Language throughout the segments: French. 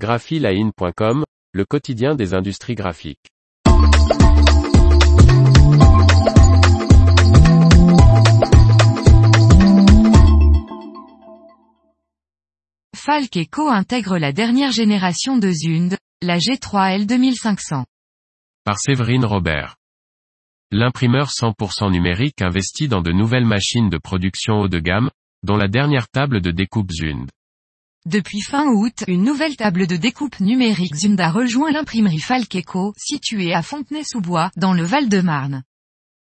graphiline.com, le quotidien des industries graphiques. Falk Co intègre la dernière génération de Zund, la G3L 2500. Par Séverine Robert. L'imprimeur 100% numérique investit dans de nouvelles machines de production haut de gamme, dont la dernière table de découpe Zund. Depuis fin août, une nouvelle table de découpe numérique Zund a rejoint l'imprimerie Falkeco, située à Fontenay-sous-Bois, dans le Val-de-Marne.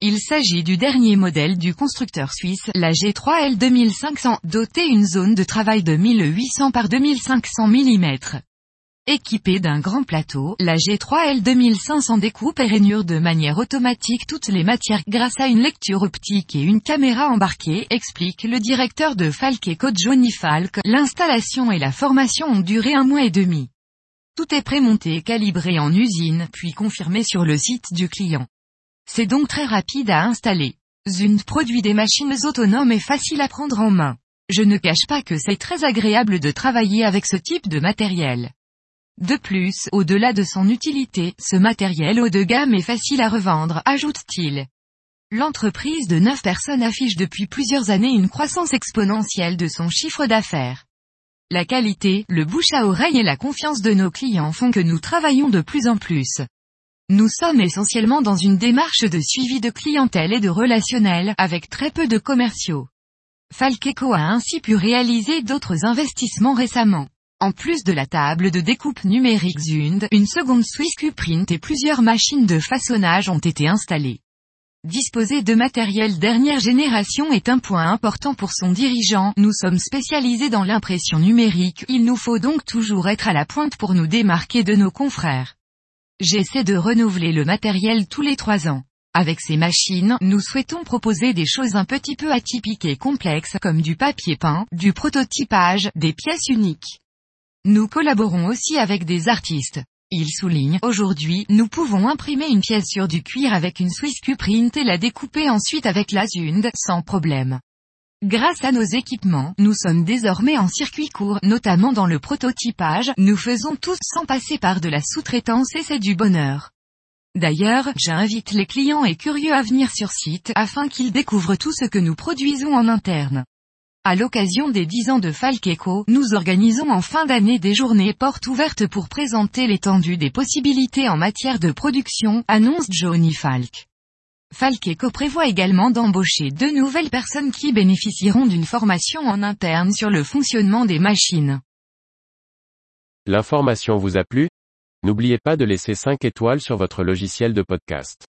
Il s'agit du dernier modèle du constructeur suisse, la G3L 2500, doté une zone de travail de 1800 par 2500 mm. Équipée d'un grand plateau, la G3L 2500 découpe et rainure de manière automatique toutes les matières grâce à une lecture optique et une caméra embarquée, explique le directeur de Falk et Code Johnny Falk. L'installation et la formation ont duré un mois et demi. Tout est prémonté et calibré en usine, puis confirmé sur le site du client. C'est donc très rapide à installer. Zund produit des machines autonomes et faciles à prendre en main. Je ne cache pas que c'est très agréable de travailler avec ce type de matériel. De plus, au-delà de son utilité, ce matériel haut de gamme est facile à revendre, ajoute-t-il. L'entreprise de 9 personnes affiche depuis plusieurs années une croissance exponentielle de son chiffre d'affaires. La qualité, le bouche à oreille et la confiance de nos clients font que nous travaillons de plus en plus. Nous sommes essentiellement dans une démarche de suivi de clientèle et de relationnel, avec très peu de commerciaux. Falkeco a ainsi pu réaliser d'autres investissements récemment. En plus de la table de découpe numérique Zund, une seconde Swiss Q-Print et plusieurs machines de façonnage ont été installées. Disposer de matériel dernière génération est un point important pour son dirigeant, nous sommes spécialisés dans l'impression numérique, il nous faut donc toujours être à la pointe pour nous démarquer de nos confrères. J'essaie de renouveler le matériel tous les trois ans. Avec ces machines, nous souhaitons proposer des choses un petit peu atypiques et complexes comme du papier peint, du prototypage, des pièces uniques. Nous collaborons aussi avec des artistes. Il souligne, aujourd'hui, nous pouvons imprimer une pièce sur du cuir avec une Swiss Q-Print et la découper ensuite avec la Zund, sans problème. Grâce à nos équipements, nous sommes désormais en circuit court, notamment dans le prototypage, nous faisons tout sans passer par de la sous-traitance et c'est du bonheur. D'ailleurs, j'invite les clients et curieux à venir sur site, afin qu'ils découvrent tout ce que nous produisons en interne. À l'occasion des 10 ans de Falk Eco, nous organisons en fin d'année des journées portes ouvertes pour présenter l'étendue des possibilités en matière de production, annonce Johnny Falk. Falk Eco prévoit également d'embaucher deux nouvelles personnes qui bénéficieront d'une formation en interne sur le fonctionnement des machines. L'information vous a plu? N'oubliez pas de laisser 5 étoiles sur votre logiciel de podcast.